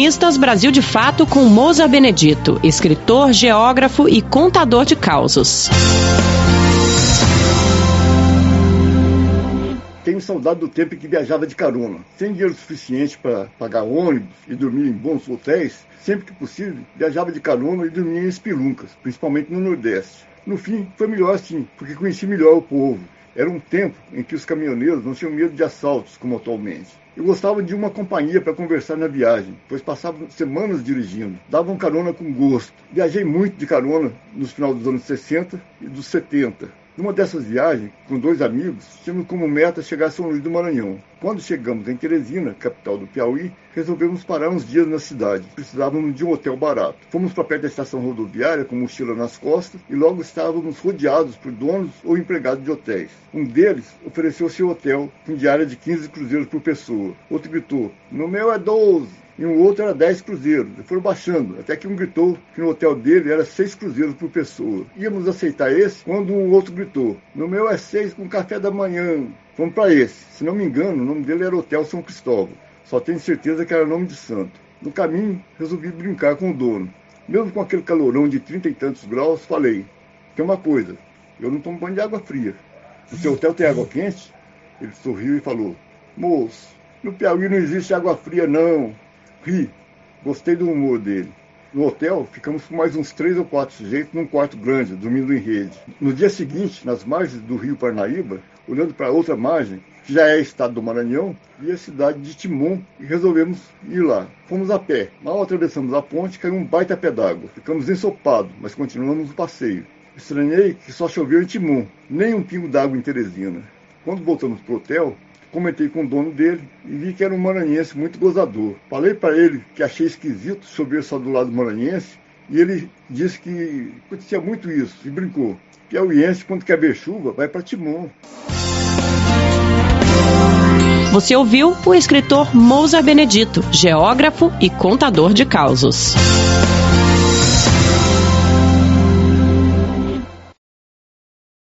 Colunistas Brasil de Fato com Moza Benedito, escritor, geógrafo e contador de causos. Tenho saudade do tempo em que viajava de carona. Sem dinheiro suficiente para pagar ônibus e dormir em bons hotéis, sempre que possível, viajava de carona e dormia em espiluncas, principalmente no Nordeste. No fim, foi melhor assim, porque conheci melhor o povo. Era um tempo em que os caminhoneiros não tinham medo de assaltos como atualmente. Eu gostava de uma companhia para conversar na viagem, pois passava semanas dirigindo. Davam carona com gosto. Viajei muito de carona nos finais dos anos 60 e dos 70. Numa dessas viagens, com dois amigos, tínhamos como meta chegar a São Luís do Maranhão. Quando chegamos em Teresina, capital do Piauí, resolvemos parar uns dias na cidade. Precisávamos de um hotel barato. Fomos para perto da estação rodoviária com mochila nas costas e logo estávamos rodeados por donos ou empregados de hotéis. Um deles ofereceu seu hotel com diária de 15 cruzeiros por pessoa. Outro gritou: No meu é 12 e um outro era 10 cruzeiros. E foram baixando, até que um gritou que no hotel dele era 6 cruzeiros por pessoa. Íamos aceitar esse quando um outro gritou: No meu é 6 com café da manhã. Vamos para esse. Se não me engano, o nome dele era Hotel São Cristóvão. Só tenho certeza que era nome de santo. No caminho, resolvi brincar com o dono. Mesmo com aquele calorão de trinta e tantos graus, falei: Tem uma coisa, eu não tomo banho de água fria. O seu hotel tem água quente? Ele sorriu e falou: Moço, no Piauí não existe água fria, não. Ri, gostei do humor dele. No hotel, ficamos com mais uns três ou quatro sujeitos num quarto grande, dormindo em rede. No dia seguinte, nas margens do rio Parnaíba, olhando para outra margem, que já é estado do Maranhão, vi a cidade de Timon e resolvemos ir lá. Fomos a pé. Mal atravessamos a ponte, caiu um baita pé d'água. Ficamos ensopados, mas continuamos o passeio. Estranhei que só choveu em Timon, nem um pingo d'água em Teresina. Quando voltamos para o hotel, comentei com o dono dele e vi que era um maranhense muito gozador. Falei para ele que achei esquisito chover só do lado maranhense e ele disse que acontecia muito isso e brincou. Piauiense, quando quer ver chuva, vai para Timon. Você ouviu o escritor Mousa Benedito, geógrafo e contador de causos.